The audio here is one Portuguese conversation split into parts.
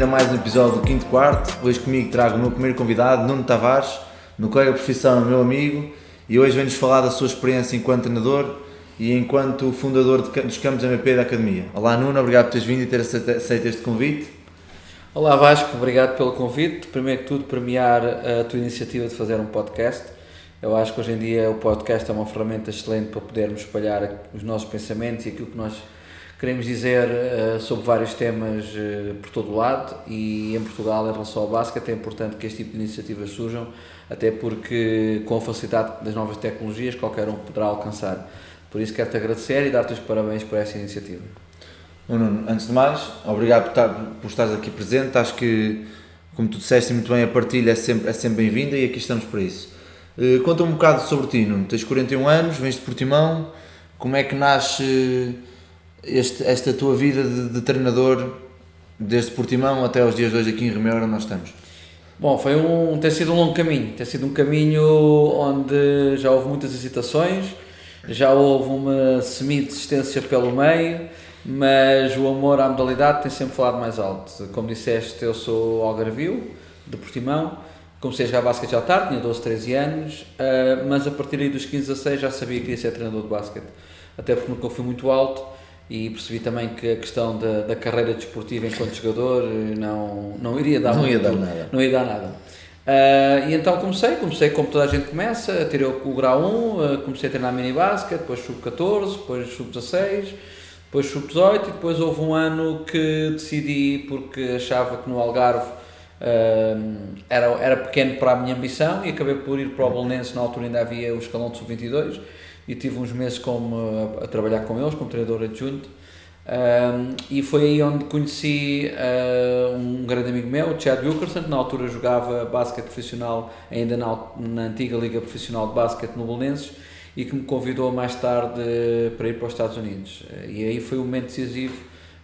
Olá, bem-vindo a mais um episódio do Quinto Quarto. Hoje comigo trago o meu primeiro convidado, Nuno Tavares, meu colega de profissão, meu amigo, e hoje vem-nos falar da sua experiência enquanto treinador e enquanto fundador dos campos MP da Academia. Olá Nuno, obrigado por teres vindo e ter aceito este convite. Olá Vasco, obrigado pelo convite. Primeiro que tudo, premiar a tua iniciativa de fazer um podcast. Eu acho que hoje em dia o podcast é uma ferramenta excelente para podermos espalhar os nossos pensamentos e aquilo que nós queremos dizer uh, sobre vários temas uh, por todo o lado e em Portugal em relação ao basquete é importante que este tipo de iniciativas surjam, até porque com a facilidade das novas tecnologias qualquer um poderá alcançar. Por isso quero-te agradecer e dar-te os parabéns por essa iniciativa. Nuno, antes de mais, obrigado por, estar, por estares aqui presente. Acho que, como tu disseste muito bem, a partilha é sempre, é sempre bem-vinda e aqui estamos para isso. Uh, conta um bocado sobre ti, Nuno. Tens 41 anos, vens de Portimão. Como é que nasce este, esta tua vida de, de, treinador desde Portimão até aos dias de hoje aqui em Remeira onde nós estamos? Bom, foi um, tem sido um longo caminho, tem sido um caminho onde já houve muitas hesitações, já houve uma semi-desistência pelo meio, mas o amor à modalidade tem sempre falado mais alto. Como disseste, eu sou algarvio, de Portimão, comecei a jogar basquete já tarde, tinha 12, 13 anos, eh, mas a partir dos 15 a 6 já sabia que queria ser treinador de basquete, até porque nunca fui muito alto e percebi também que a questão da, da carreira desportiva enquanto jogador eh, não, não iria dar não muito, ia dar nada. Não ia dar nada. Uh, e então comecei, comecei como toda a gente começa, tirei o, o grau 1, uh, comecei a treinar mini basket, depois sub-14, depois sub-16, depois sub-18 e depois houve um ano que decidi, porque achava que no Algarve uh, era, era pequeno para a minha ambição e acabei por ir para o Bolonense, na altura ainda havia o escalão de sub-22 e tive uns meses como, a, a trabalhar com eles, como treinador adjunto. Um, e foi aí onde conheci uh, um grande amigo meu, o Chad Wilkerson, que na altura jogava basquete profissional, ainda na, na antiga Liga Profissional de Basquete no Belenenses, e que me convidou mais tarde para ir para os Estados Unidos. E aí foi um momento decisivo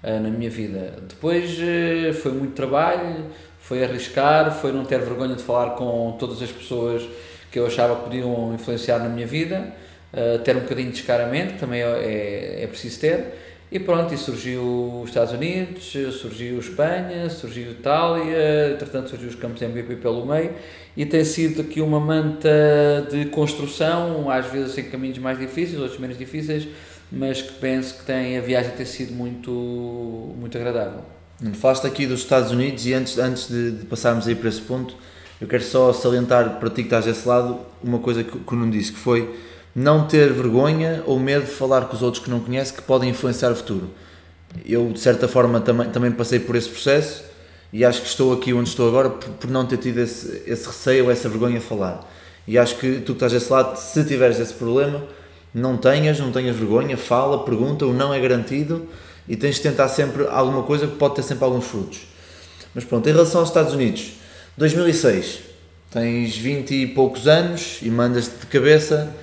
uh, na minha vida. Depois uh, foi muito trabalho, foi arriscar, foi não ter vergonha de falar com todas as pessoas que eu achava que podiam influenciar na minha vida uh, ter um bocadinho de descaramento, que também é, é, preciso ter. E pronto, e surgiu os Estados Unidos, surgiu Espanha, surgiu Itália, entretanto surgiu os campos MVP pelo meio e tem sido aqui uma manta de construção, às vezes em caminhos mais difíceis, outros menos difíceis, mas que penso que tem, a viagem tem sido muito, muito agradável. Falaste aqui dos Estados Unidos e antes, antes de, de passarmos aí para esse ponto, eu quero só salientar para ti que estás desse lado uma coisa que, que o Nuno disse, que foi não ter vergonha ou medo de falar com os outros que não conhece que podem influenciar o futuro. Eu, de certa forma, também, também passei por esse processo e acho que estou aqui onde estou agora por, por não ter tido esse, esse receio ou essa vergonha de falar. E acho que tu que estás desse lado, se tiveres esse problema, não tenhas, não tenhas vergonha, fala, pergunta, o não é garantido e tens de tentar sempre alguma coisa que pode ter sempre alguns frutos. Mas pronto, em relação aos Estados Unidos, 2006, tens 20 e poucos anos e mandas-te de cabeça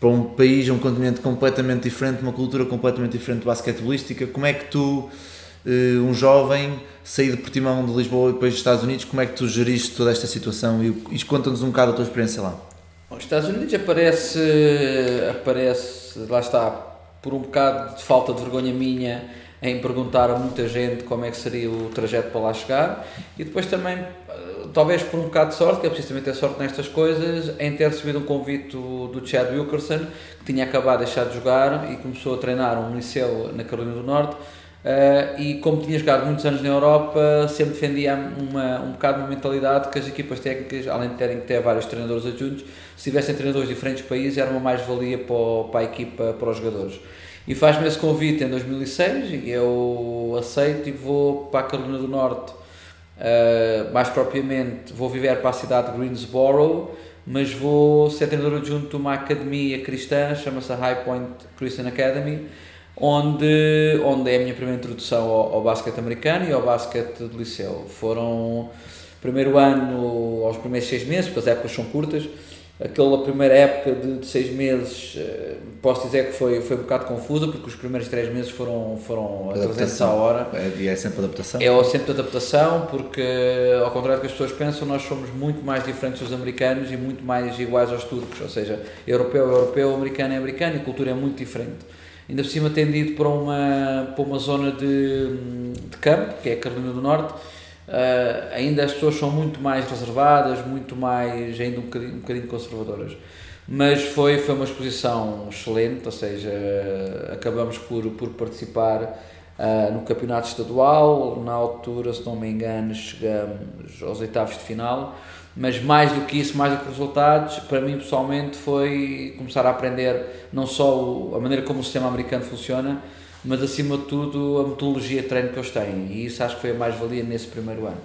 para um país, um continente completamente diferente, uma cultura completamente diferente basquetebolística. Como é que tu, eh, um jovem, saí de Portimão de Lisboa e depois dos Estados Unidos, como é que tu geriste toda esta situação e, e conta-nos um bocado a tua experiência lá? Os Estados Unidos aparece, aparece, lá está, por um bocado de falta de vergonha minha em perguntar a muita gente como é que seria o trajeto para lá chegar e depois também talvez por um bocado de sorte, que é preciso ter sorte nestas coisas, em ter recebido um convite do, do Chad Wilkerson, que tinha acabado de deixar de jogar e começou a treinar um liceu na Carolina do Norte. Uh, e como tinha jogado muitos anos na Europa, sempre defendia uma, um bocado uma mentalidade que as equipas técnicas, além de terem que ter vários treinadores adjuntos, se tivessem treinadores de diferentes países, era uma mais-valia para, para a equipa, para os jogadores. E faz-me esse convite em 2006 e eu aceito e vou para a Carolina do Norte Uh, mais propriamente, vou viver para a cidade de Greensboro, mas vou ser treinador adjunto de uma academia cristã, chama-se High Point Christian Academy, onde, onde é a minha primeira introdução ao, ao basquete americano e ao basquete de liceu. Foram, primeiro ano, aos primeiros seis meses, porque as épocas são curtas, aquela primeira época de, de, seis meses, eh, posso dizer que foi, foi um bocado confusa, porque os primeiros três meses foram, foram a 300 a hora. É, e é sempre adaptação? É sempre adaptação, porque, ao contrário do que as pessoas pensam, nós somos muito mais diferentes dos americanos e muito mais iguais aos turcos, ou seja, europeu é europeu, americano é americano e a cultura é muito diferente. ainda por cima tendo ido para uma, para uma zona de, de campo, que é a Carolina do Norte, uh, ainda as pessoas são muito mais reservadas, muito mais, ainda um bocadinho, um bocadinho conservadoras. Mas foi, foi uma exposição excelente, ou seja, acabamos por, por participar uh, no campeonato estadual, na altura, se não me engano, chegamos aos oitavos de final, mas mais do que isso, mais do que resultados, para mim pessoalmente foi começar a aprender não só o, a maneira como o sistema americano funciona, mas acima de tudo a metodologia de treino que eles têm, e isso acho que foi a mais-valia nesse primeiro ano.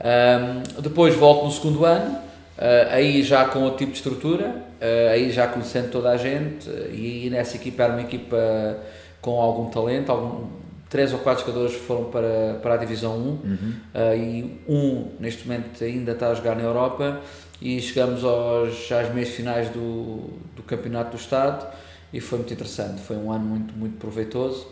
Um, depois volto no segundo ano, uh, aí já com outro tipo de estrutura, uh, aí já conhecendo toda a gente, e, e nessa equipa era uma equipa com algum talento, algum, três ou quatro jogadores foram para, para a Divisão 1 uhum. uh, e um neste momento ainda está a jogar na Europa e chegamos aos, às meias finais do, do Campeonato do Estado e foi muito interessante, foi um ano muito, muito proveitoso,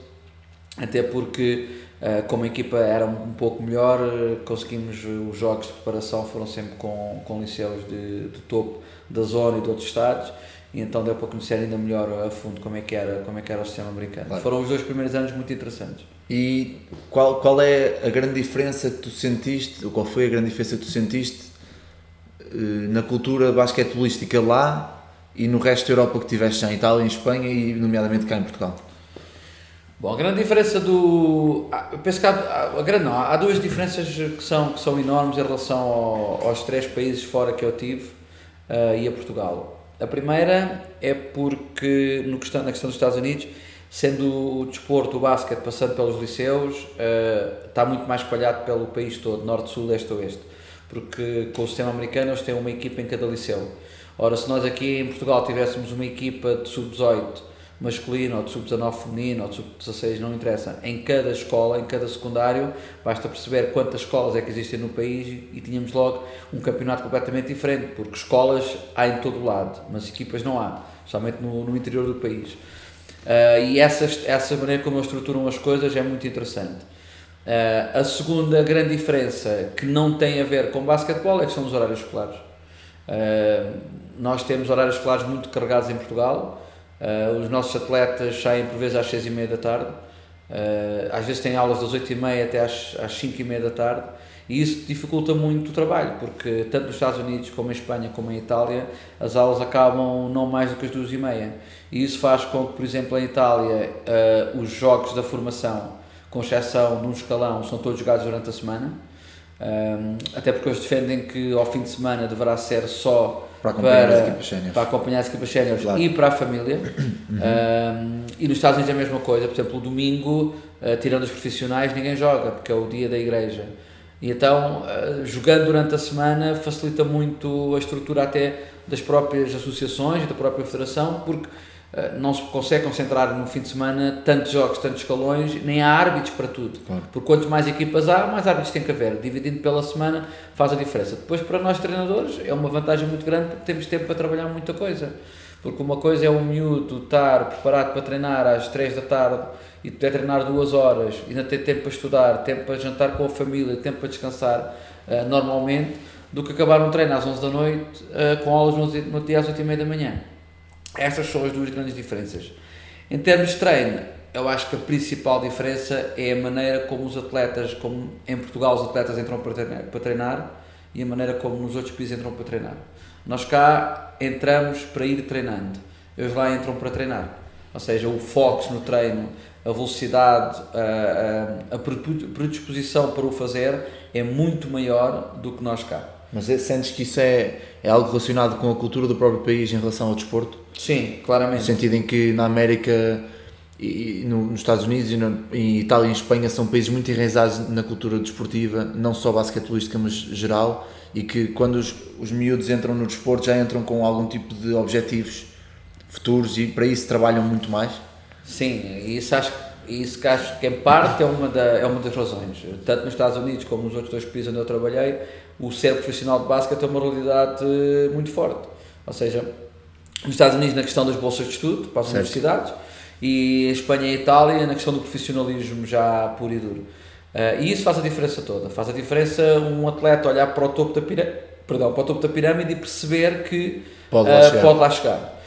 até porque uh, como a equipa era um, pouco melhor, conseguimos, os jogos de preparação foram sempre com, com liceus de, de topo da zona e de outros estados e então deu para conhecer ainda melhor a fundo como é que era, como é que era o sistema americano. Claro. Foram os dois primeiros anos muito interessantes. E qual, qual é a grande diferença que tu sentiste, ou qual foi a grande diferença que tu sentiste eh, na cultura basquetebolística lá e no resto da Europa que tiveste em Itália, em Espanha e nomeadamente cá em Portugal? Bom, a grande diferença do. Ah, eu penso que há, a grande, não, há duas diferenças que são, que são enormes em relação ao, aos três países fora que eu tive uh, e a Portugal. A primeira é porque, no questão, na questão dos Estados Unidos, sendo o desporto, o basquete, passando pelos liceus, uh, está muito mais espalhado pelo país todo, norte, sul, este, oeste. Porque com o sistema americano eles têm uma equipa em cada liceu. Ora, se nós aqui em Portugal tivéssemos uma equipa de sub-18 masculino ou de sub-19 feminino ou de sub-16, não interessa, em cada escola, em cada secundário, basta perceber quantas escolas é que existem no país e tínhamos logo um campeonato completamente diferente, porque escolas há em todo o lado, mas equipas não há, somente no, no interior do país. Uh, e essa, essa maneira como eles estruturam as coisas é muito interessante. Uh, a segunda grande diferença que não tem a ver com basquetebol é que são os horários escolares. Uh, nós temos horários escolares muito carregados em Portugal, Uh, os nossos atletas saem por vezes às seis e meia da tarde, uh, às vezes têm aulas das oito e meia até às, às cinco e meia da tarde, e isso dificulta muito o trabalho, porque tanto nos Estados Unidos como em Espanha como em Itália, as aulas acabam não mais do que as duas e meia. E isso faz com que, por exemplo, em Itália, uh, os jogos da formação, com exceção de um escalão, são todos jogados durante a semana, até porque eles defendem que ao fim de semana deverá ser só para acompanhar para, as equipas séniores. Para acompanhar as equipas séniores claro. e para a família. Uhum. Um, e nos Estados Unidos é a mesma coisa. Por exemplo, o domingo, uh, tirando os profissionais, ninguém joga, porque é o dia da igreja. E então, uh, jogando durante a semana facilita muito a estrutura até das próprias associações e da própria federação, porque não se consegue concentrar no fim de semana tantos jogos, tantos escalões, nem há árbitros para tudo. Claro. Porque quanto mais equipas há, mais árbitros tem que haver. Dividindo pela semana faz a diferença. Depois, para nós treinadores, é uma vantagem muito grande porque temos tempo para trabalhar muita coisa. Porque uma coisa é o miúdo estar preparado para treinar às 3 da tarde e poder treinar duas horas, e ainda ter tempo para estudar, tempo para jantar com a família, tempo para descansar uh, normalmente, do que acabar um treino às 11 da noite uh, com aulas no, no dia às 8 e meia da manhã. Estas são as duas grandes diferenças. Em termos de treino, eu acho que a principal diferença é a maneira como os atletas, como em Portugal os atletas entram para treinar, para treinar e a maneira como nos outros países entram para treinar. Nós cá entramos para ir treinando, eles lá entram para treinar. Ou seja, o foco no treino, a velocidade, a, a, a predisposição para o fazer é muito maior do que nós cá. Mas é, sentes que isso é, é algo relacionado com a cultura do próprio país em relação ao desporto? Sim, claramente. No sentido em que na América e no, nos Estados Unidos e no, em Itália e em Espanha são países muito enraizados na cultura desportiva, não só basquetebolística, mas geral, e que quando os, os miúdos entram no desporto já entram com algum tipo de objetivos futuros e para isso trabalham muito mais? Sim, isso acho, isso que acho que em parte é uma, da, é uma das razões. Tanto nos Estados Unidos como nos outros dois países onde eu trabalhei, o ser profissional de basquete é uma realidade eh, muito forte. Ou seja, nos Estados Unidos na questão das bolsas de estudo para as certo. universidades e em Espanha e Itália na questão do profissionalismo já puro e duro. Uh, e isso faz a diferença toda. Faz a diferença um atleta olhar para o topo da pirâmide, perdão, para o topo da pirâmide e perceber que pode lá uh, chegar. Pode lá chegar.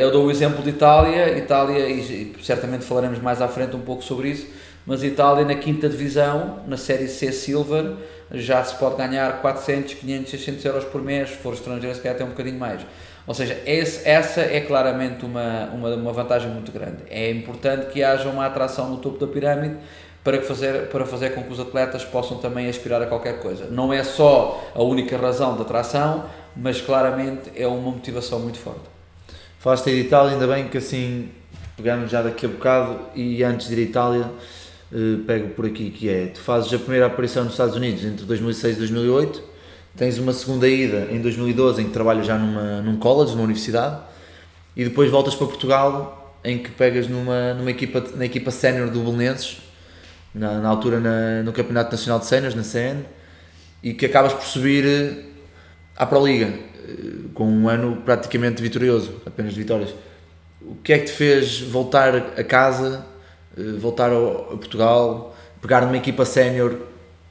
Eu dou o exemplo de Itália, Itália, e certamente falaremos mais à frente um pouco sobre isso, mas Itália na quinta divisão, na série C Silver, já se pode ganhar 400, 500, 600 euros por mês, se for estrangeiro se calhar até um bocadinho mais. Ou seja, esse, essa é claramente uma, uma, uma vantagem muito grande. É importante que haja uma atração no topo da pirâmide para fazer, para fazer com que os atletas possam também aspirar a qualquer coisa. Não é só a única razão de atração, mas claramente é uma motivação muito forte. Falaste de Itália, ainda bem que assim pegamos já daqui a bocado e antes de ir à Itália eh, pego por aqui que é, tu fazes a primeira aparição nos Estados Unidos entre 2006 e 2008, tens uma segunda ida em 2012 em que trabalhas já numa, num college, numa universidade e depois voltas para Portugal em que pegas numa, numa equipa, na equipa sénior do Belenenses na, na altura na, no Campeonato Nacional de Séniores, na CN e que acabas por subir eh, à Pro Liga. eh, com um ano praticamente vitorioso, apenas de vitórias. O que é que te fez voltar a casa eh, voltar a Portugal, pegar numa equipa sénior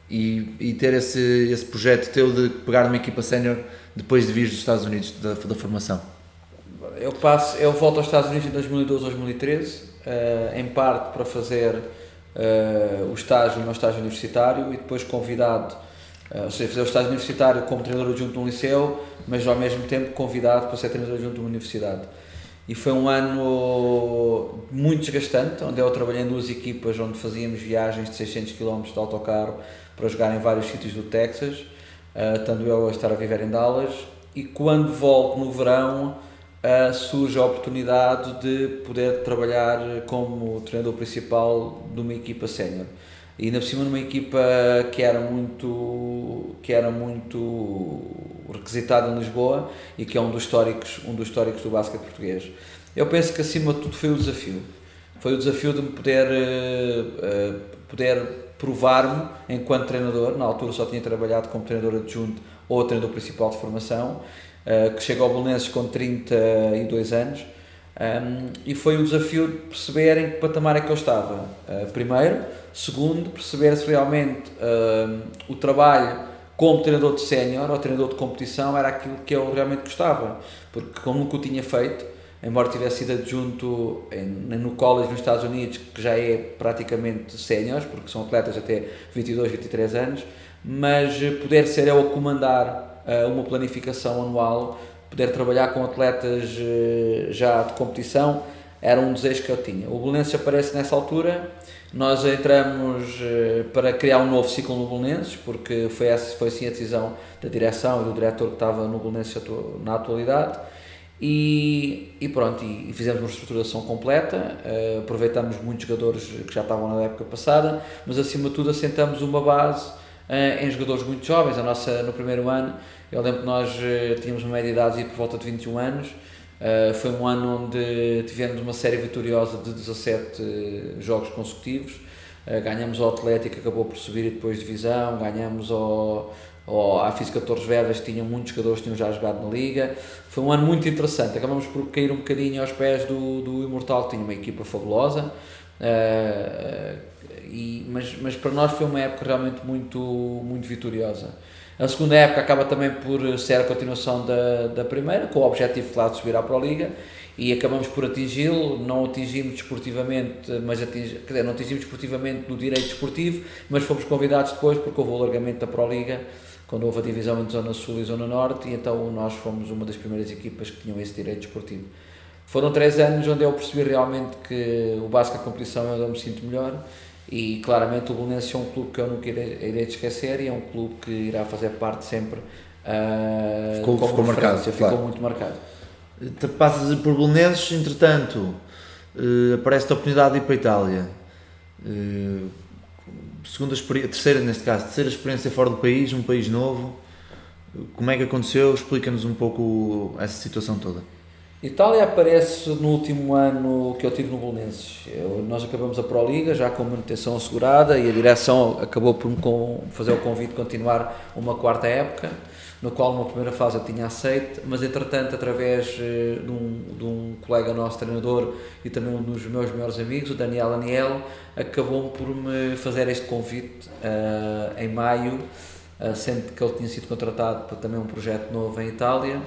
e, e, ter esse, esse projeto teu de pegar numa equipa sénior depois de vir dos Estados Unidos, da, da formação? Eu, passo, eu volto aos Estados Unidos em 2012, 2013, uh, em parte para fazer uh, o estágio, o meu estágio universitário e depois convidado, uh, ou seja, fazer o estágio universitário como treinador adjunto no liceu, mas ao mesmo tempo convidado para ser treinador adjunto numa universidade e foi um ano muito desgastante, onde eu trabalhei em duas equipas onde fazíamos viagens de 600 km de autocarro para jogar em vários sítios do Texas, uh, estando eu a estar a viver em Dallas, e quando volto no verão uh, surge a oportunidade de poder trabalhar como treinador principal de uma equipa sénior. E ainda por cima numa equipa que era muito que era muito requisitada em Lisboa e que é um dos históricos, um dos históricos do basquete português. Eu penso que acima de tudo foi o desafio. Foi o desafio de me poder uh, poder provar-me enquanto treinador, na altura só tinha trabalhado como treinador adjunto ou treinador principal de formação, uh, que chegou ao Belenenses com 32 anos. Um, e foi o desafio de perceber em que patamar é que eu estava. Primeiro, Segundo, perceber se realmente o trabalho como treinador de sénior ou treinador de competição era aquilo que eu realmente gostava. Porque, como nunca o tinha feito, embora tivesse sido adjunto no college nos Estados Unidos, que já é praticamente séniores, porque são atletas até 22, 23 anos, mas poder ser eu a comandar uh, uma planificação anual, poder trabalhar com atletas uh, já de competição, era um desejo que eu tinha. O Belenenses aparece nessa altura nós entramos uh, para criar um novo ciclo no Belenenses, porque foi, essa, foi assim a decisão da direção e do diretor que estava no Belenenses na atualidade. E, e pronto, e, fizemos uma estruturação completa, uh, aproveitamos muitos jogadores que já estavam na época passada, mas acima de tudo assentamos uma base uh, em jogadores muito jovens. A nossa, no primeiro ano, eu lembro que nós tínhamos uma média de idade por volta de 21 anos, Uh, foi um ano onde tivemos uma série vitoriosa de 17 jogos consecutivos. Uh, ganhamos ao Atlético, acabou por subir e depois divisão. Ganhamos ao, ao, à Física Torres Vedras, tinham muitos jogadores que tinham já jogado na Liga. Foi um ano muito interessante. Acabamos por cair um bocadinho aos pés do, do Imortal, que tinha uma equipa fabulosa. Uh, e, mas, mas para nós foi uma época realmente muito, muito vitoriosa. A segunda época acaba também por ser a continuação da, da primeira, com o objetivo claro de subir à Pro Liga e acabamos por atingi-lo, não atingimos desportivamente, mas atingi, quer dizer, não atingimos desportivamente no direito desportivo, mas fomos convidados depois porque houve o alargamento da Pro Liga, quando houve a divisão entre Zona Sul e Zona Norte, e então nós fomos uma das primeiras equipas que tinham esse direito desportivo. Foram três anos onde eu percebi realmente que o basquete de competição é onde eu me sinto melhor e claramente o Belenenses é um clube que eu nunca irei, irei esquecer e é um clube que irá fazer parte sempre uh, ficou, ficou marcado, ficou claro. muito marcado. Te passas por Belenenses, entretanto, uh, aparece a oportunidade de ir para a Itália. Uh, segunda terceira neste caso, terceira experiência fora do país, um país novo. Como é que aconteceu? Explica-nos um pouco essa situação toda. Itália aparece no último ano que eu tive no Bolonenses. nós acabamos a Pro Liga já com manutenção assegurada e a direção acabou por me fazer o convite de continuar uma quarta época, no qual uma primeira fase eu tinha aceito, mas entretanto, através eh, de um, de um colega nosso treinador e também um dos meus melhores amigos, o Daniel Aniel, acabou por me fazer este convite uh, em maio, uh, sendo que ele tinha sido contratado para também um projeto novo em Itália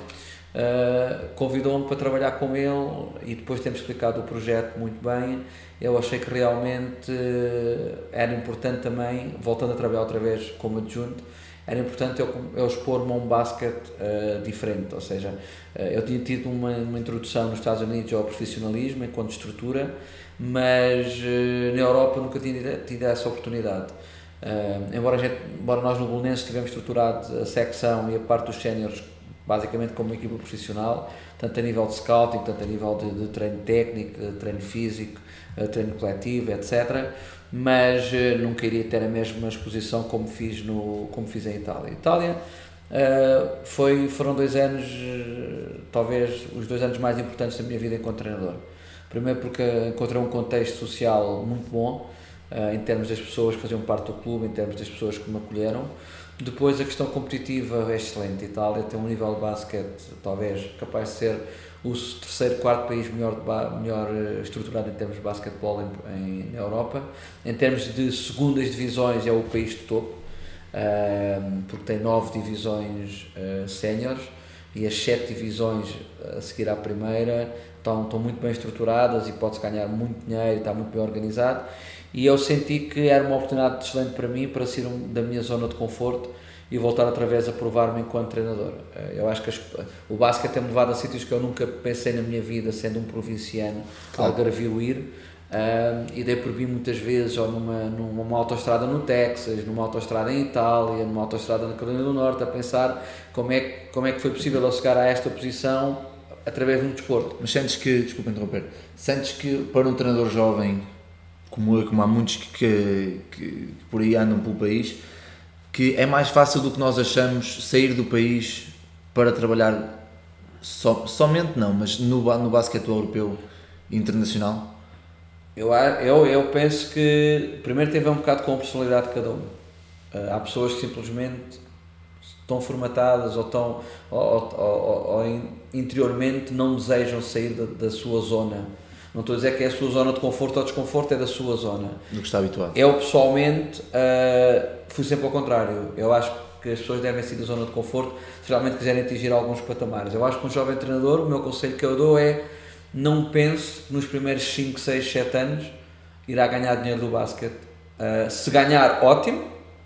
uh, convidou-me para trabalhar com ele e depois temos explicado o projeto muito bem. Eu achei que realmente uh, era importante também, voltando a trabalhar outra vez como adjunto, era importante eu, eu expor-me a um basquete uh, diferente, ou seja, uh, eu tinha tido uma, uma, introdução nos Estados Unidos ao profissionalismo enquanto estrutura, mas uh, na Europa nunca tinha tido essa oportunidade. embora, gente, embora nós no Bolonense tivemos estruturado a secção e a parte dos séniores basicamente como uma equipa profissional, tanto a nível de scouting, tanto a nível de, de treino técnico, de treino físico, treino coletivo, etc mas uh, nunca iria ter a mesma exposição como fiz, no, como fiz em Itália. Itália uh, foi, foram dois anos, uh, talvez os dois anos mais importantes da minha vida enquanto treinador. Primeiro porque encontrei um contexto social muito bom, em termos das pessoas que faziam parte do clube, em termos das pessoas que me acolheram. Depois a questão competitiva é excelente. Itália tem um nível de basquete talvez capaz de ser o terceiro, quarto país melhor, melhor eh, estruturado em termos de basquetebol em, em, na Europa. Em termos de segundas divisões, é o país de topo, uh, porque tem nove divisões uh, séniores e as sete divisões a seguir à primeira estão, estão muito bem estruturadas e pode-se ganhar muito dinheiro, está muito bem organizado. E eu senti que era uma oportunidade excelente para mim para sair da minha zona de conforto e voltar outra vez a provar-me enquanto treinador. Eh, eu acho que as, o basquete tem-me levado a sítios que eu nunca pensei na minha vida, sendo um provinciano, claro. algarvio ir. Uh, e dei por mim muitas vezes ou numa, numa autoestrada no Texas, numa autoestrada em Itália, numa autoestrada na Carolina do Norte, a pensar como é, como é que foi possível eu chegar a esta posição através de um desporto. Mas sentes que, desculpa interromper, sentes que para um treinador jovem como como há muitos que, que, que por aí andam pelo país, que é mais fácil do que nós achamos sair do país para trabalhar so, somente não, mas no, no basquetebol europeu internacional? Eu, eu, eu penso que primeiro tem a ver um bocado com a personalidade de cada um. Eh, há pessoas que simplesmente estão formatadas ou, estão, ou, ou, ou, ou interiormente não desejam sair da, da sua zona não estou a dizer que é a sua zona de conforto ou desconforto, é da sua zona. Do que está habituado. Eu pessoalmente uh, fui sempre ao contrário. Eu acho que as pessoas devem sair da zona de conforto se realmente quiserem atingir alguns patamares. Eu acho que um jovem treinador, o meu conselho que eu dou é não pense que nos primeiros 5, 6, 7 anos irá ganhar dinheiro do basquete. Uh, se ganhar, ótimo,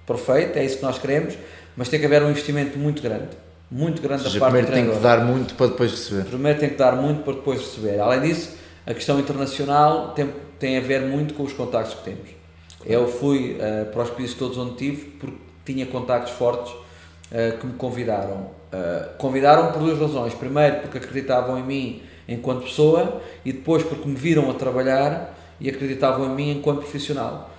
perfeito, é isso que nós queremos, mas tem que haver um investimento muito grande. Muito grande seja, da parte do treinador. Primeiro tem que dar muito para depois receber. Primeiro tem que dar muito para depois receber. Além disso, a questão internacional tem, tem a ver muito com os contactos que temos. Eu fui uh, para os países todos onde tive porque tinha contactos fortes uh, que me convidaram. Uh, convidaram por duas razões. Primeiro, porque acreditavam em mim enquanto pessoa e depois porque me viram a trabalhar e acreditavam em mim enquanto profissional.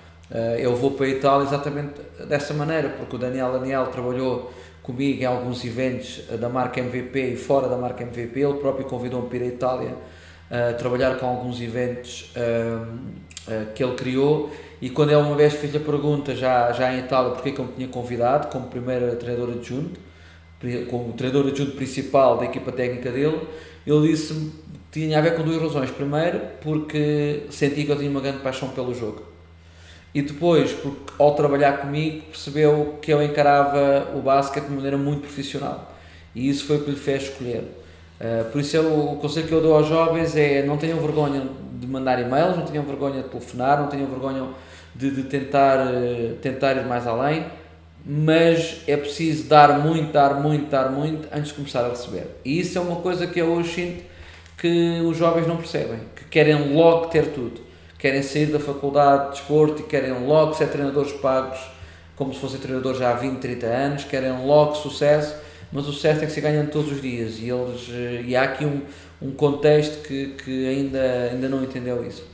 eu vou para a Itália exatamente dessa maneira, porque o Daniel Daniel trabalhou comigo em alguns eventos da marca MVP e fora da marca MVP. Ele próprio convidou-me para ir à Itália trabalhar com alguns eventos uh, que ele criou e quando ele uma vez fez a pergunta já, já em Itália porque que eu me tinha convidado como primeiro treinador adjunto, como treinador adjunto principal da equipa técnica dele, ele disse que tinha a ver com duas razões. Primeiro, porque senti que eu tinha uma grande paixão pelo jogo. E depois, porque ao trabalhar comigo, percebeu que eu encarava o basquete de maneira muito profissional. E isso foi o que lhe fez escolher. Uh, por isso, eu, o conselho que eu dou aos jovens é não tenham vergonha de mandar e-mails, não tenham vergonha de telefonar, não tenham vergonha de, de tentar, uh, tentar ir mais além, mas é preciso dar muito, dar muito, dar muito antes de começar a receber. E isso é uma coisa que eu hoje sinto que os jovens não percebem, que querem logo ter tudo. Querem sair da faculdade de desporto e querem logo ser treinadores pagos como se fossem treinadores já há 20, 30 anos, querem logo sucesso mas o certo é que se ganha todos os dias e, eles, eh, e há aqui um, um contexto que, que ainda, ainda não entendeu isso.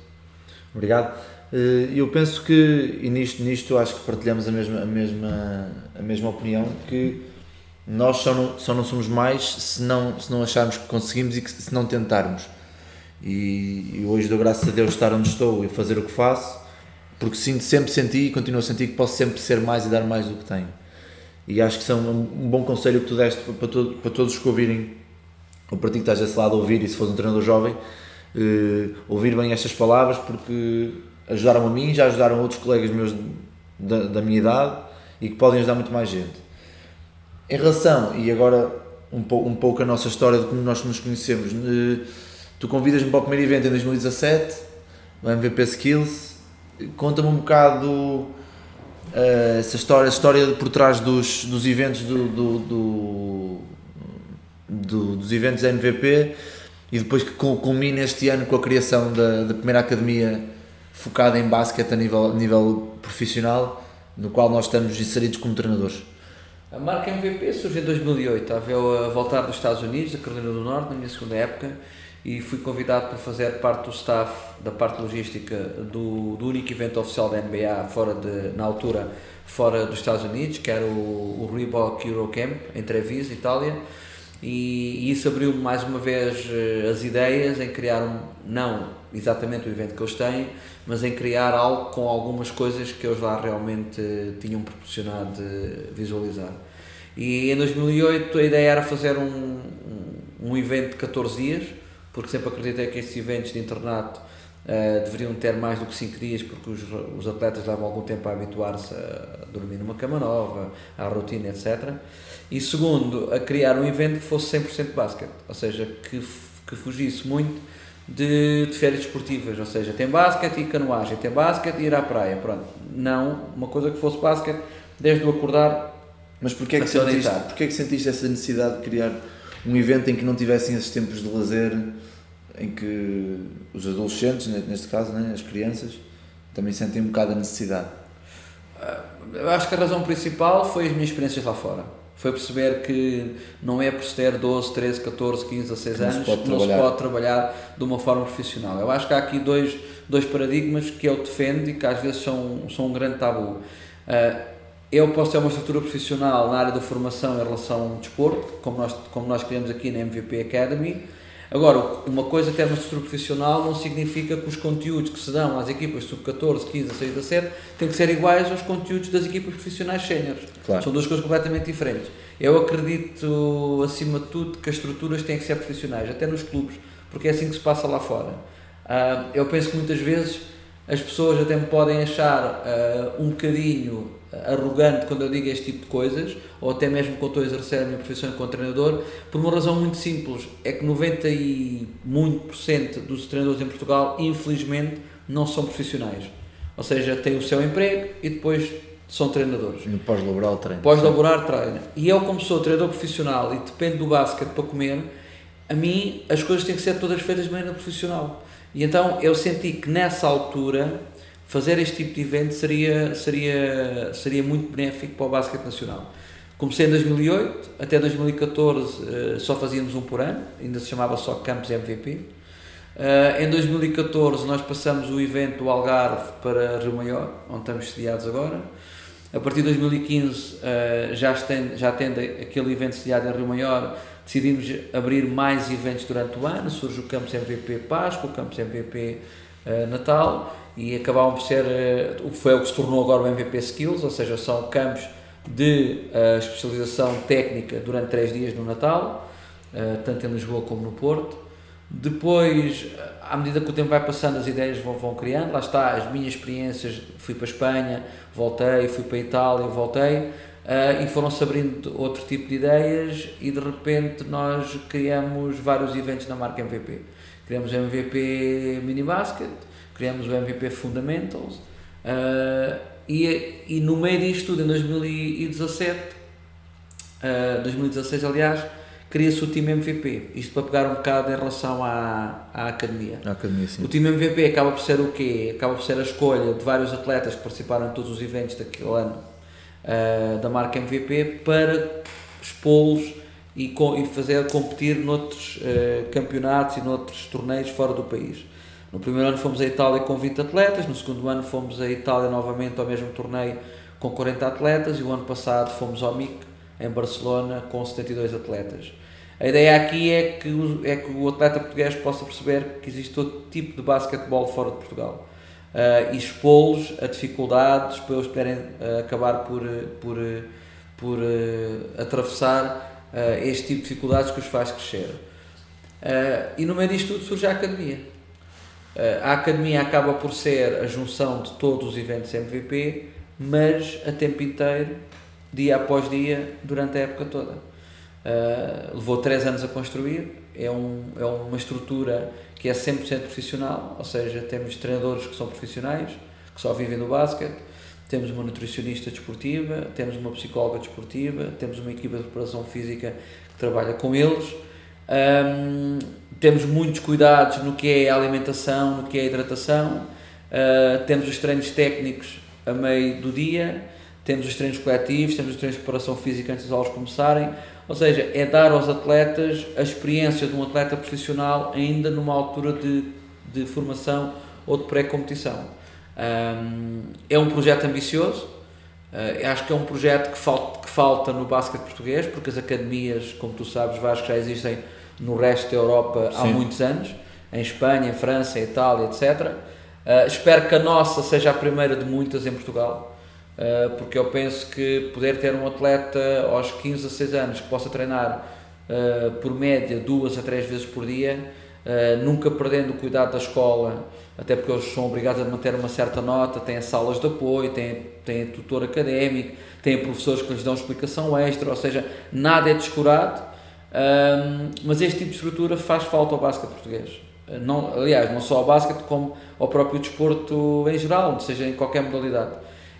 Obrigado. Eh, eu penso que, e nisto, nisto acho que partilhamos a mesma, a mesma, a mesma opinião, que nós só não, só não somos mais se não, se não acharmos que conseguimos e que, se não tentarmos. E, e hoje dou graças a Deus estar onde estou e fazer o que faço, porque sinto, sempre senti e continuo a sentir que posso sempre ser mais e dar mais do que tenho. E acho que são um bom conselho que tu deste para, todo, para todos os que ouvirem, ou para ti que estás desse lado a ouvir, e se fores um treinador jovem, uh, ouvir bem estas palavras, porque ajudaram a mim, já ajudaram outros colegas meus da, da minha idade e que podem ajudar muito mais gente. Em relação, e agora um, pouco, um pouco a nossa história de como nós nos conhecemos. Uh, tu convidas-me para o primeiro evento em 2017, o MVP Skills. Conta-me um bocado uh, essa história, a história por trás dos, dos eventos do, do, do, do dos eventos MVP e depois que culmina este ano com a criação da, da primeira academia focada em basquete a nível, nível profissional, no qual nós estamos inseridos como treinadores. A marca MVP surgiu em 2008, estava a voltar dos Estados Unidos, da Carolina do Norte, na minha segunda época, e fui convidado para fazer parte do staff, da parte logística do, do único evento oficial da NBA fora de, na altura, fora dos Estados Unidos, que era o, o Reebok Eurocamp, em Treviso, Itália, e, e isso abriu mais uma vez eh, as ideias em criar um, não exatamente o evento que eles têm, mas em criar algo com algumas coisas que eles lá realmente tinham proporcionado de visualizar. E em 2008 a ideia era fazer um, um, um evento de 14 dias, porque sempre acreditei que estes eventos de internato uh, deveriam ter mais do que 5 dias, porque os, os atletas levam algum tempo a habituar-se a dormir numa cama nova, à rotina, etc. E segundo, a criar um evento que fosse 100% basquete, ou seja, que, que fugisse muito de, de férias desportivas, ou seja, tem basquete e canoagem, tem basquete e ir à praia, pronto. Não, uma coisa que fosse basquete desde o acordar Mas porquê é que, sentiste, porquê é que sentiste essa necessidade de criar um evento em que não tivessem esses tempos de lazer, em que os adolescentes, neste caso, né, as crianças, também sentem um bocado a necessidade? Ah, eu acho que a razão principal foi as minhas experiências lá fora foi perceber que não é por se ter 12, 13, 14, 15, 16 anos que não se pode trabalhar de uma forma profissional. Eu acho que há aqui dois, dois paradigmas que eu defendo e que às vezes são, são um grande tabu. Uh, eu posso ter uma estrutura profissional na área da formação em relação ao desporto, como nós, como nós criamos aqui na MVP Academy, Agora, uma coisa ter uma estrutura profissional não significa que os conteúdos que se dão às equipas sub-14, 15, 16, 17 têm que ser iguais aos conteúdos das equipas profissionais séniores. Claro. São duas coisas completamente diferentes. Eu acredito, acima de tudo, que as estruturas têm que ser profissionais, até nos clubes, porque é assim que se passa lá fora. Uh, eu penso que muitas vezes as pessoas até me podem achar uh, um bocadinho arrogante quando eu digo este tipo de coisas, ou até mesmo quando estou a exercer a minha profissão como treinador, por uma razão muito simples, é que 90 e muito por cento dos treinadores em Portugal, infelizmente, não são profissionais. Ou seja, têm o seu emprego e depois são treinadores. No pós-laboral treino. Pós-laborar treino. E eu, como sou treinador profissional e dependo do basquete para comer, a mim as coisas têm que ser todas feitas de maneira profissional. E então eu senti que nessa altura fazer este tipo de evento seria, seria, seria muito benéfico para o basquete nacional. Comecei em 2008, até 2014 uh, só fazíamos um por ano, ainda se chamava só Campos MVP. Eh, em 2014 nós passamos o evento do Algarve para Rio Maior, onde estamos sediados agora. A partir de 2015, uh, eh, já, tendo, já tendo aquele evento sediado em Rio Maior, decidimos abrir mais eventos durante o ano. Surge o Campos MVP Páscoa, o Campos MVP Natal e acabaram por ser, uh, foi o que se tornou agora o MVP Skills, ou seja, são campos de uh, especialização técnica durante três dias no Natal, uh, tanto em Lisboa como no Porto. Depois, à medida que o tempo vai passando, as ideias vão, vão criando. Lá está, as minhas experiências. Fui para a Espanha, voltei, fui para a Itália, voltei. Uh, e foram-se abrindo outro tipo de ideias e de repente nós criamos vários eventos na marca MVP. Criamos o MVP Mini Basket, criamos o MVP Fundamentals uh, e, e no meio disto tudo, em 2017, uh, 2016 aliás, cria-se o time MVP. Isto para pegar um bocado em relação à, à academia. A academia o time MVP acaba por ser o quê? Acaba por ser a escolha de vários atletas que participaram em todos os eventos daquele ano uh, da marca MVP para expô-los e, e fazer competir noutros uh, campeonatos e noutros torneios fora do país. No primeiro ano fomos à Itália com 20 atletas, no segundo ano fomos à Itália novamente ao mesmo torneio com 40 atletas e o ano passado fomos ao MIC em Barcelona com 72 atletas. A ideia aqui é que, o, é que o atleta português possa perceber que existe todo tipo de basquetebol fora de Portugal uh, e expô-los a dificuldades para eles poderem uh, acabar por, por, por uh, atravessar este tipo de dificuldades que os faz crescer. e no meio disto tudo surge a academia eh, a academia acaba por ser a junção de todos os eventos MVP, mas a tempo inteiro, dia após dia, durante a época toda. Uh, levou 3 anos a construir, é, um, é uma estrutura que é 100% profissional, ou seja, temos treinadores que são profissionais, que só vivem do basquete, temos uma nutricionista desportiva, temos uma psicóloga desportiva, temos uma equipa de preparação física que trabalha com eles, um, temos muitos cuidados no que é a alimentação, no que é a hidratação, uh, temos os treinos técnicos a meio do dia, temos os treinos coletivos, temos os treinos de preparação física antes das aulas começarem, ou seja, é dar aos atletas a experiência de um atleta profissional ainda numa altura de, de formação ou de pré-competição. Um, é um projeto ambicioso, uh, acho que é um projeto que falta, que falta no basquete português, porque as academias, como tu sabes, várias já existem no resto da Europa há Sim. muitos anos, em Espanha, em França, Itália, etc. Uh, ah, espero que a nossa seja a primeira de muitas em Portugal. Uh, porque eu penso que poder ter um atleta aos 15 a 6 anos que possa treinar uh, por média duas a três vezes por dia, nunca perdendo o cuidado da escola, até porque eles são obrigados a manter uma certa nota, têm salas de apoio, têm, têm tutor académico, têm professores que lhes dão explicação extra, ou seja, nada é descurado, mas este tipo de estrutura faz falta ao basquete português. Não, aliás, não só ao basquete, como ao próprio desporto em geral, seja em qualquer modalidade.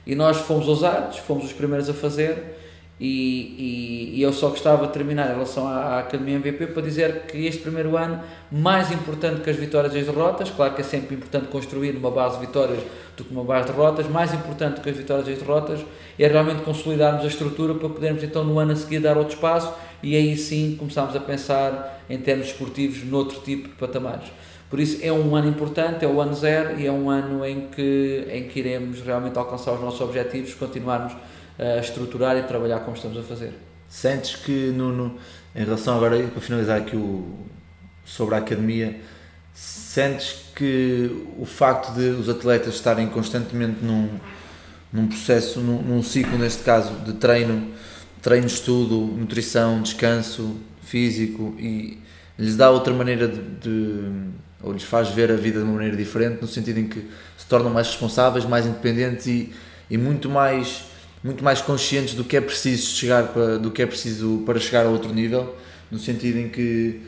E nós fomos ousados, fomos os primeiros a fazer. E, e, e eu só gostava de terminar em relação à, à, Academia MVP para dizer que este primeiro ano, mais importante que as vitórias e as derrotas, claro que é sempre importante construir uma base de vitórias do que uma base de derrotas, mais importante que as vitórias e as derrotas é realmente consolidarmos a estrutura para podermos então no ano a seguir dar outro espaço e aí sim começarmos a pensar em termos esportivos noutro tipo de patamares. Por isso é um ano importante, é o ano zero e é um ano em que, em que iremos realmente alcançar os nossos objetivos, continuarmos a estruturar e trabalhar como estamos a fazer. Sentes que, Nuno, em relação agora, para finalizar aqui o, sobre a academia, sentes que o facto de os atletas estarem constantemente num, num processo, num, num ciclo, neste caso, de treino, treino, estudo, nutrição, descanso físico e lhes dá outra maneira de, de ou lhes faz ver a vida de uma maneira diferente, no sentido em que se tornam mais responsáveis, mais independentes e, e muito mais muito mais conscientes do que é preciso chegar para do que é preciso para chegar a outro nível, no sentido em que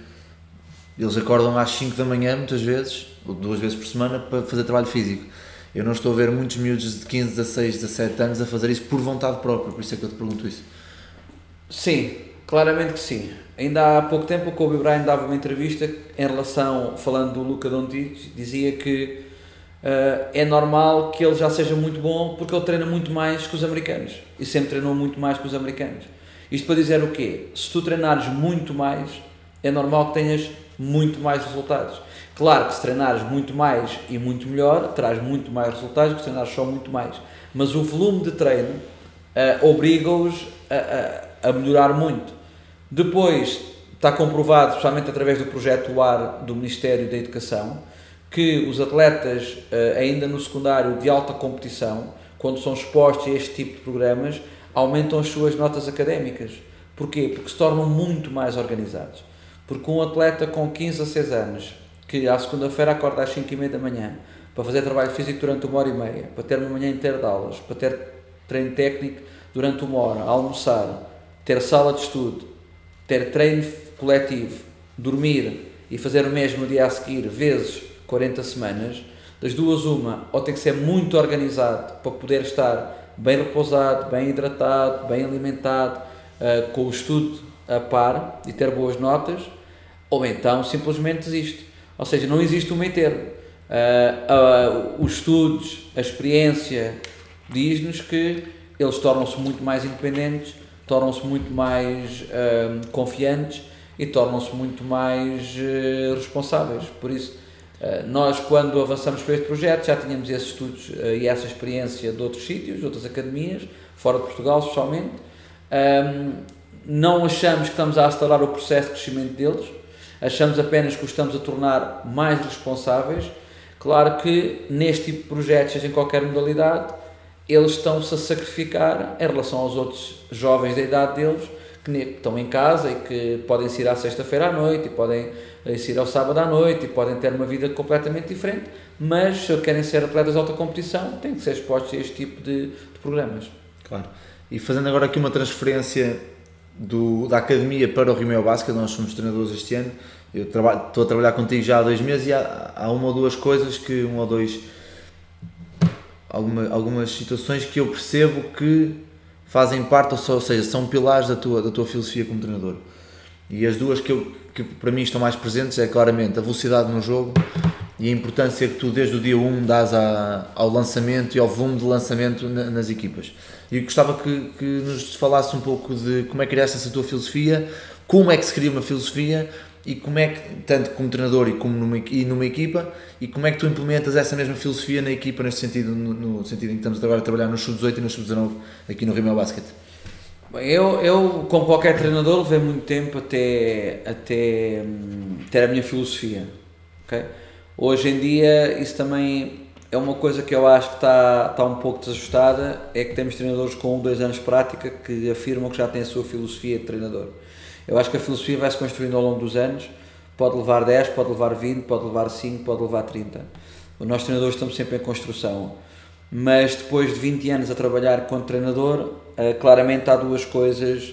eles acordam às 5 da manhã muitas vezes, ou duas vezes por semana para fazer trabalho físico. Eu não estou a ver muitos miúdos de 15, 16, 17 anos a fazer isso por vontade própria, por isso é que eu te pergunto isso. Sim, claramente que sim. Ainda há pouco tempo o Kobe Bryant dava uma entrevista em relação, falando do Luca Doncic, dizia que uh, é normal que ele já seja muito bom porque ele treina muito mais que os americanos e sempre treinou muito mais que os americanos. Isto para dizer o quê? Se tu treinares muito mais, é normal que tenhas muito mais resultados. Claro que se treinares muito mais e muito melhor, traz muito mais resultados que se treinares só muito mais. Mas o volume de treino uh, obriga-os a, a, a melhorar muito. Depois, está comprovado, especialmente através do projeto AR do Ministério da Educação, que os atletas, eh, ainda no secundário de alta competição, quando são expostos a este tipo de programas, aumentam as suas notas académicas. Porquê? Porque se tornam muito mais organizados. Porque um atleta com 15 a 6 anos, que à segunda-feira acorda às 5 e meia da manhã, para fazer trabalho físico durante uma hora e meia, para ter uma manhã inteira de aulas, para ter treino técnico durante uma hora, almoçar, ter sala de estudo, ter treino coletivo, dormir e fazer o mesmo dia a seguir, vezes 40 semanas, das duas uma, ou tem que ser muito organizado para poder estar bem repousado, bem hidratado, bem alimentado, uh, com o estudo a par e ter boas notas, ou então simplesmente desiste. Ou seja, não existe um meio termo. Uh, uh, os estudos, a experiência diz-nos que eles tornam-se muito mais independentes tornam-se muito mais uh, confiantes e tornam-se muito mais responsáveis. Por isso, nós, quando avançamos para este projeto, já tínhamos esses estudos eh, e essa experiência de outros sítios, de outras academias, fora de Portugal, especialmente. Não achamos que estamos a acelerar o processo de crescimento deles, achamos apenas que os estamos a tornar mais responsáveis. Claro que neste tipo de projetos, seja em qualquer modalidade, eles estão-se a sacrificar em relação aos outros jovens da idade deles que estão em casa e que podem ir à sexta-feira à noite e podem ir ao sábado à noite e podem ter uma vida completamente diferente, mas se querem ser atletas de alta competição têm que ser expostos a este tipo de, de programas. Claro. E fazendo agora aqui uma transferência do, da academia para o Rimeo Basket, nós somos treinadores este ano. Eu trabalho, estou a trabalhar contigo já há dois meses e há, há uma ou duas coisas que, um ou dois, alguma, algumas situações que eu percebo que fazem parte, ou seja, são pilares da tua, da tua filosofia como treinador. E as duas que, eu, que para mim estão mais presentes é claramente a velocidade no jogo e a importância que tu desde o dia 1 dás a, ao lançamento e ao volume de lançamento na, nas equipas. E gostava que, que nos falasse um pouco de como é que criaste essa tua filosofia, como é que se cria uma filosofia e como é que, tanto como treinador e como numa, e numa equipa, e como é que tu implementas essa mesma filosofia na equipa, neste sentido, no, no sentido em que estamos agora a trabalhar nos sub-18 e nos sub-19 aqui no Rimmel Basket? Eu, eu, como qualquer treinador, levei muito tempo até, até hum, ter a minha filosofia. Okay? Hoje em dia, isso também é uma coisa que eu acho que está, está um pouco desajustada, é que temos treinadores com um, dois anos de prática que afirmam que já têm a sua filosofia de treinador. Eu acho que a filosofia vai se construindo ao longo dos anos, pode levar 10, pode levar 20, pode levar 5, pode levar 30. Os nossos treinadores estamos sempre em construção, mas depois de 20 anos a trabalhar como treinador, uh, claramente há duas coisas,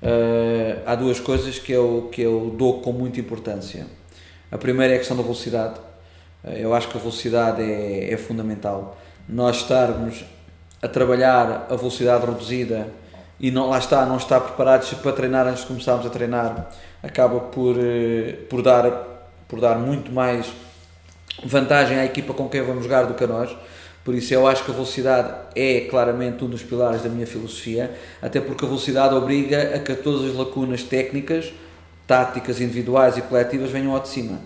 uh, há duas coisas que eu, que eu dou com muita importância. A primeira é a questão da velocidade. Uh, eu acho que a velocidade é, é fundamental. Nós estarmos a trabalhar a velocidade reduzida e não, lá está, não estar preparados para treinar antes de começarmos a treinar, acaba por, eh, por, dar, por dar muito mais vantagem à equipa com quem vamos jogar do que a nós. Por isso eu acho que a velocidade é claramente um dos pilares da minha filosofia, até porque a velocidade obriga a que todas as lacunas técnicas, táticas individuais e coletivas venham ao de cima.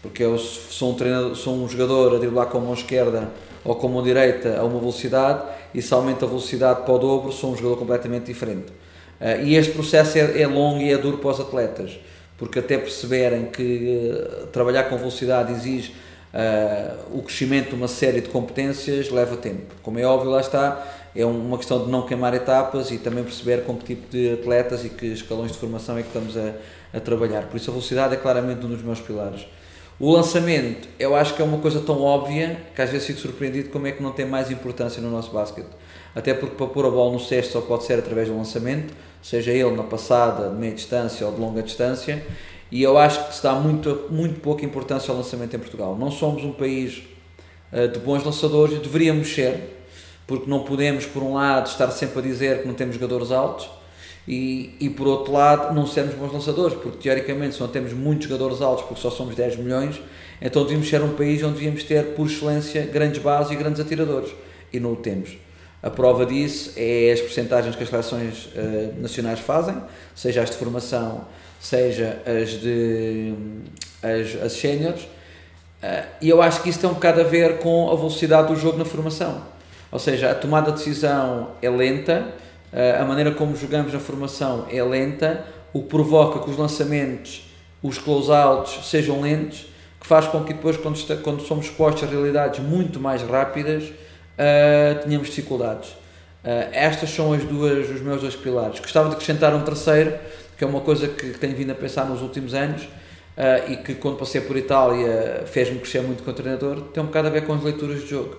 Porque eu sou um, treinador, sou um jogador a driblar com a mão esquerda ou com mão direita a uma velocidade e se aumenta a velocidade para o dobro, sou um jogador completamente diferente. Uh, e este processo é, é, longo e é duro para os atletas, porque até perceberem que uh, trabalhar com velocidade exige uh, o crescimento de uma série de competências leva tempo. Como é óbvio, lá está, é uma questão de não queimar etapas e também perceber com que tipo de atletas e que escalões de formação é que estamos a, a trabalhar. Por isso a velocidade é claramente um dos meus pilares. O lançamento, eu acho que é uma coisa tão óbvia que às vezes fico surpreendido como é que não tem mais importância no nosso basquete. Até porque para pôr a bola no cesto só pode ser através do lançamento, seja ele na passada, de meia distância ou de longa distância, e eu acho que se dá muito, muito pouca importância ao lançamento em Portugal. Não somos um país uh, de bons lançadores, deveríamos ser, porque não podemos, por um lado, estar sempre a dizer que não temos jogadores altos, e, e por outro lado não sermos bons lançadores, porque teoricamente se não temos muitos jogadores altos, porque só somos 10 milhões, então devíamos ser um país onde devíamos ter por excelência grandes bases e grandes atiradores, e não o temos. A prova disso é as percentagens que as seleções uh, nacionais fazem, seja as de formação, seja as de as, as séniores, uh, e eu acho que isso tem um bocado a ver com a velocidade do jogo na formação. Ou seja, a tomada de decisão é lenta, a maneira como jogamos na formação é lenta, o que provoca que os lançamentos, os close-outs sejam lentos, que faz com que depois, quando, está, quando somos expostos a realidades muito mais rápidas, uh, tenhamos dificuldades. Uh, estas são as duas, os meus dois pilares. Gostava de acrescentar um terceiro, que é uma coisa que tenho vindo a pensar nos últimos anos uh, e que, quando passei por Itália, fez-me crescer muito como treinador, tem um bocado a ver com as leituras de jogo.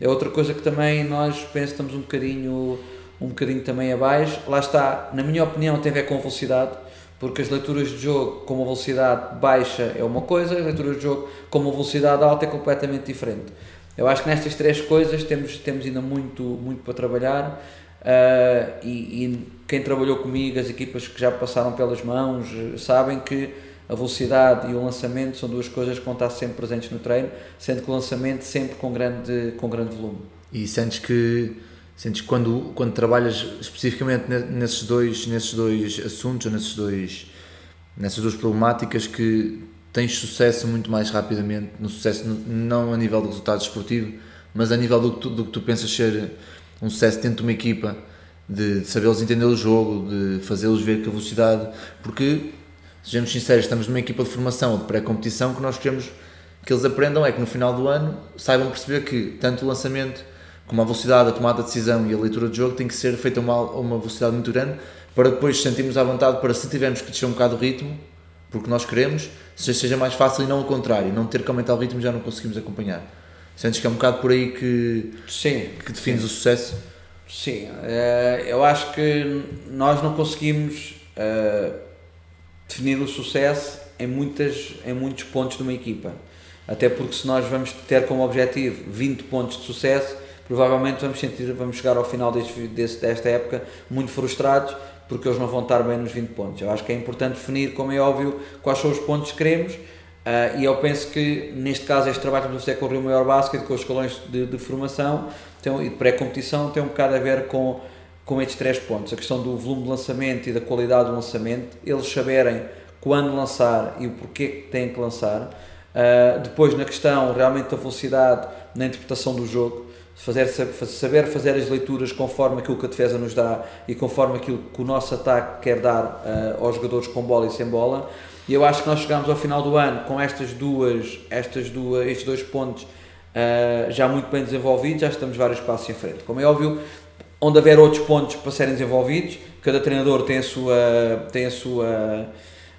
É outra coisa que também nós penso estamos um bocadinho um bocadinho também abaixo. Lá está, na minha opinião, tem a ver com velocidade, porque as leituras de jogo com uma velocidade baixa é uma coisa, as leituras de jogo com uma velocidade alta é completamente diferente. Eu acho que nestas três coisas temos, temos ainda muito, muito para trabalhar. Uh, e, e, quem trabalhou comigo, as equipas que já passaram pelas mãos, sabem que a velocidade e o lançamento são duas coisas que vão estar sempre presentes no treino, sendo que o lançamento sempre com grande, com grande volume. E sentes que Sentes que quando, quando trabalhas especificamente nesses dois, nesses dois assuntos, ou nesses dois, nessas duas problemáticas, que tens sucesso muito mais rapidamente, no sucesso não a nível do resultado esportivo, mas a nível do que tu, do que tu pensas ser um sucesso dentro de uma equipa, de, de saber-los entender o jogo, de fazê-los ver que a velocidade, porque, sejamos sinceros, estamos numa equipa de formação ou de pré-competição que nós queremos que eles aprendam é que no final do ano saibam perceber que tanto o lançamento como a velocidade, a tomada de decisão e a leitura de jogo tem que ser feita a uma, uma velocidade muito grande para depois sentirmos à vontade para se tivermos que descer um bocado o ritmo, porque nós queremos, seja mais fácil e não o contrário, não ter que aumentar o ritmo já não conseguimos acompanhar. Sentes que é um bocado por aí que, sim, que defines sim. o sucesso? Sim, eh, eu acho que nós não conseguimos uh, definir o sucesso em, muitas, em muitos pontos de uma equipa. Até porque se nós vamos ter como objetivo 20 pontos de sucesso, provavelmente vamos sentir, vamos chegar ao final deste, deste, desta época muito frustrados porque eles não vão estar bem nos 20 pontos. Eu acho que é importante definir, como é óbvio, quais são os pontos que queremos uh, e eu penso que neste caso este trabalho que vamos fazer com o Rio Maior Basket, com os escalões de, de formação tem, e de pré-competição tem um bocado a ver com, com estes três pontos. A questão do volume de lançamento e da qualidade do lançamento, eles saberem quando lançar e o porquê que têm que lançar. Uh, depois na questão realmente da velocidade na interpretação do jogo, fazer, saber fazer as leituras conforme aquilo que a defesa nos dá e conforme aquilo que o nosso ataque quer dar uh, aos jogadores com bola e sem bola. E eu acho que nós chegamos ao final do ano com estas duas, estas duas, estes dois pontos uh, já muito bem desenvolvidos, já estamos vários passos em frente. Como é óbvio, onde haver outros pontos para serem desenvolvidos, cada treinador tem a sua, tem a sua,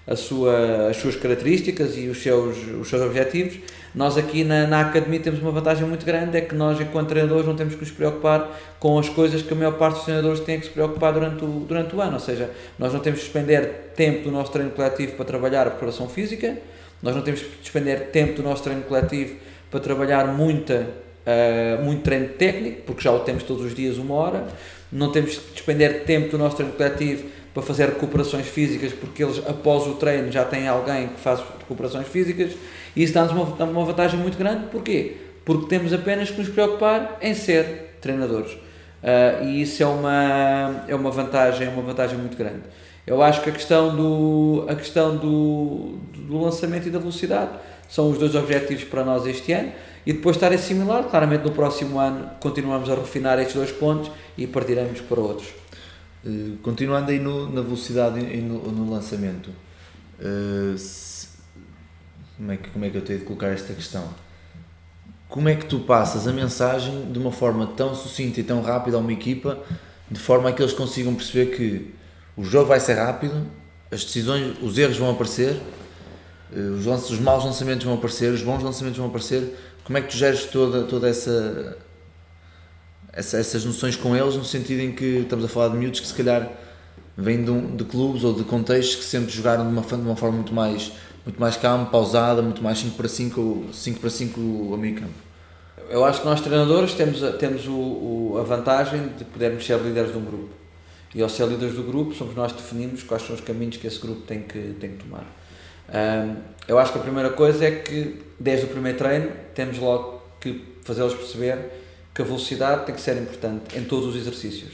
a sua, as suas características e os seus, os seus objetivos nós aqui na, na academia temos uma vantagem muito grande, é que nós, enquanto treinadores, não temos que nos preocupar com as coisas que a maior parte dos treinadores têm que se preocupar durante o, durante o ano. Ou seja, nós não temos que despender tempo do nosso treino coletivo para trabalhar a preparação física, nós não temos que despender tempo do nosso treino coletivo para trabalhar muita, uh, muito treino técnico, porque já o temos todos os dias uma hora, não temos que despender tempo do nosso treino coletivo para fazer recuperações físicas, porque eles após o treino já têm alguém que faz recuperações físicas e isso dá-nos uma, uma vantagem muito grande. Porquê? Porque temos apenas que nos preocupar em ser treinadores. Uh, e isso é uma, é uma vantagem, é uma vantagem muito grande. Eu acho que a questão do, a questão do, do lançamento e da velocidade são os dois objetivos para nós este ano e depois estar similar, claramente no próximo ano continuamos a refinar estes dois pontos e partiremos para outros. Uh, continuando aí no, na velocidade e no, no lançamento, uh, como é, que, como é que eu tenho de colocar esta questão? Como é que tu passas a mensagem de uma forma tão sucinta e tão rápida a uma equipa, de forma a que eles consigam perceber que o jogo vai ser rápido, as decisões, os erros vão aparecer, eh, os, os maus lançamentos vão aparecer, os bons lançamentos vão aparecer. Como é que tu geres toda, toda essa, essa, essas noções com eles, no sentido em que estamos a falar de miúdos que se calhar vêm de, um, de clubes ou de contextos que sempre jogaram de uma, de uma forma muito mais muito mais calmo, pausada, muito mais 5 para 5, 5 para 5 a meio campo. Eu acho que nós treinadores temos, temos o, o, a vantagem de podermos ser líderes de um grupo. E ao ser líderes do grupo, somos nós que definimos quais são os caminhos que esse grupo tem que, tem que tomar. Um, eu acho que a primeira coisa é que, desde o primeiro treino, temos logo que fazê-los perceber que a velocidade tem que ser importante em todos os exercícios.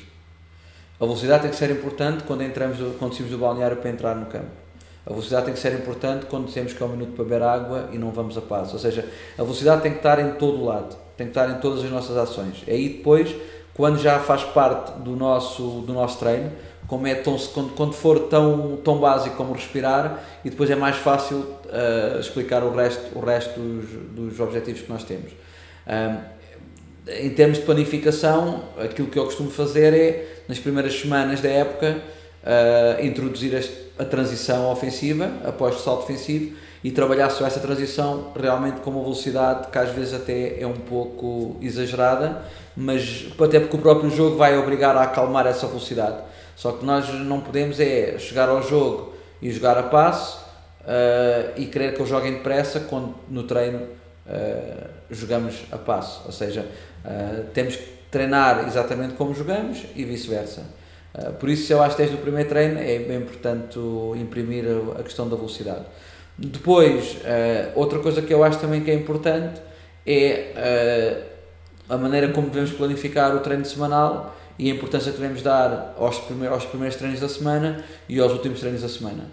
A velocidade tem que ser importante quando entramos, quando saímos do balneário para entrar no campo. A velocidade tem que ser importante quando dizemos que é um minuto para beber água e não vamos a passo. Ou seja, a velocidade tem que estar em todo o lado, tem que estar em todas as nossas ações. É aí depois, quando já faz parte do nosso, do nosso treino, como é tão, quando, quando for tão, tão básico como respirar, e depois é mais fácil uh, explicar o resto, o resto dos, dos objetivos que nós temos. Um, em termos de planificação, aquilo que eu costumo fazer é, nas primeiras semanas da época, uh, introduzir este a transição ofensiva após o salto defensivo e trabalhar só essa transição realmente com uma velocidade que às vezes até é um pouco exagerada, mas até porque o próprio jogo vai obrigar a acalmar essa velocidade. Só que nós não podemos é chegar ao jogo e jogar a passo uh, e querer que eles joguem depressa quando no treino uh, jogamos a passo. Ou seja, uh, temos que treinar exatamente como jogamos e vice-versa. Ah, por isso, eu acho que desde o primeiro treino é bem importante imprimir a questão da velocidade. Depois, ah, outra coisa que eu acho também que é importante é ah, a maneira como devemos planificar o treino semanal e a importância que devemos dar aos primeiros, aos primeiros treinos da semana e aos últimos treinos da semana.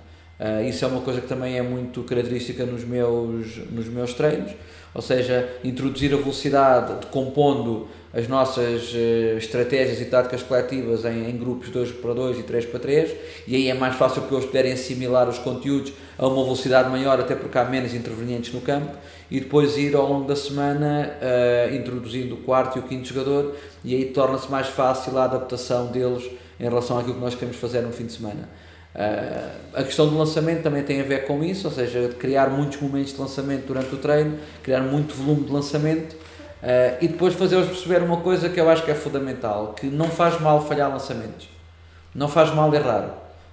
Isso é uma coisa que também é muito característica nos meus, nos meus treinos, ou seja, introduzir a velocidade decompondo as nossas uh, estratégias e táticas coletivas em, em, grupos 2 para 2 e 3 para 3 e aí é mais fácil que eles puderem assimilar os conteúdos a uma velocidade maior até porque há menos intervenientes no campo e depois ir ao longo da semana uh, introduzindo o quarto e o quinto jogador e aí torna-se mais fácil a adaptação deles em relação àquilo que nós queremos fazer no fim de semana. Uh, a questão do lançamento também tem a ver com isso, ou seja, criar muitos momentos de lançamento durante o treino, criar muito volume de lançamento Uh, e depois fazer-os perceber uma coisa que eu acho que é fundamental, que não faz mal falhar lançamentos. Não faz mal errar.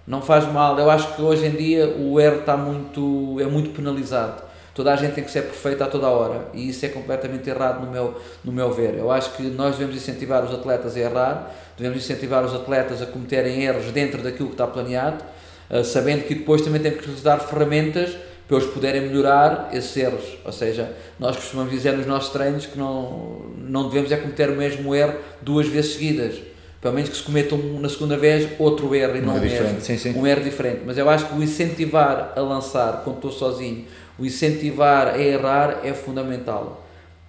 Não faz mal. Eu acho que hoje em dia o erro está muito, é muito penalizado. Toda a gente tem que ser perfeita a toda a hora e isso é completamente errado no meu, no meu ver. Eu acho que nós devemos incentivar os atletas a errar, devemos incentivar os atletas a cometerem erros dentro daquilo que está planeado, uh, sabendo que depois também temos que lhes dar ferramentas para eles poderem melhorar esses erros. Ou seja, nós costumamos dizer nos nossos treinos que não, não devemos é cometer o mesmo erro duas vezes seguidas. Pelo menos que se cometa um, na segunda vez outro erro e não um, erro, sim, sim. um erro diferente. Mas eu acho que o incentivar a lançar quando estou sozinho, o incentivar a errar é fundamental.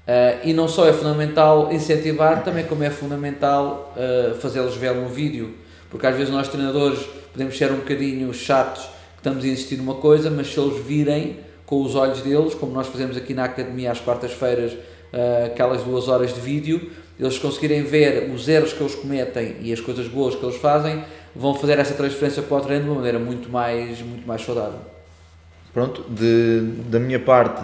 Uh, e não só é fundamental incentivar, também como é fundamental uh, fazê-los ver um vídeo. Porque às vezes nós treinadores podemos ser um bocadinho chatos estamos a insistir numa coisa, mas se eles virem com os olhos deles, como nós fazemos aqui na academia às quartas-feiras, uh, aquelas duas horas de vídeo, eles conseguirem ver os erros que eles cometem e as coisas boas que eles fazem, vão fazer essa transferência para o treino de uma maneira muito mais, muito mais saudável. Pronto, de, da minha parte,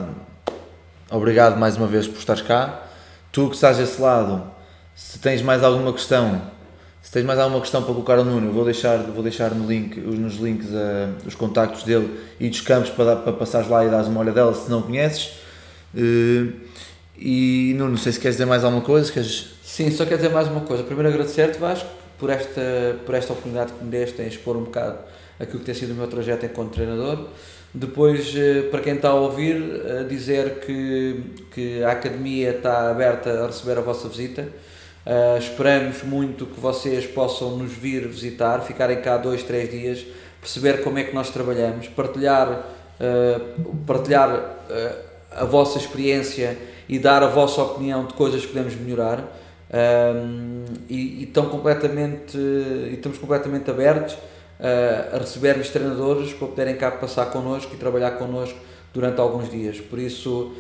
obrigado mais uma vez por estares cá. Tu que estás desse lado, se tens mais alguma questão, se tens mais alguma questão para colocar ao Nuno, vou deixar, vou deixar no link, nos links uh, os contactos dele e dos campos para, para passares lá e dares uma olha dela se não conheces. Uh, e Nuno, não sei se queres dizer mais alguma coisa. Queres... Sim, só quero dizer mais uma coisa. Primeiro agradecer-te, Vasco, por esta, por esta oportunidade que me deste em expor um bocado aquilo que tem sido o meu trajeto enquanto treinador. Depois, eh, para quem está a ouvir, dizer que, que a academia está aberta a receber a vossa visita Uh, esperamos muito que vocês possam nos vir visitar, ficarem cá dois, três dias, perceber como é que nós trabalhamos, partilhar, uh, partilhar uh, a vossa experiência e dar a vossa opinião de coisas que podemos melhorar. e, e, completamente, e estamos completamente abertos a recebermos treinadores para poderem cá passar connosco e trabalhar connosco durante alguns dias. Por isso,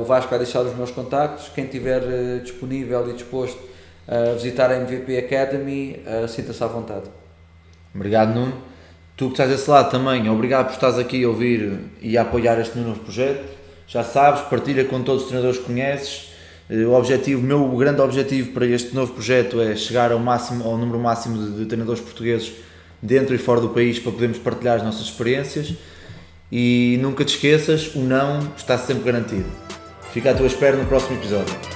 o Vasco vai deixar os meus contactos. Quem estiver disponível e disposto uh, visitar a MVP Academy, uh, sinta-se à vontade. Obrigado, Nuno. Tu que estás desse lado também, obrigado por estares aqui a ouvir e a apoiar este novo projeto. Já sabes, partilha com todos os treinadores que conheces. Eh, o objetivo, meu grande objetivo para este novo projeto é chegar ao, máximo, ao número máximo de, de treinadores portugueses dentro e fora do país para podermos partilhar as nossas experiências. E nunca te esqueças, o não está sempre garantido. Fica à tua espera no próximo episódio.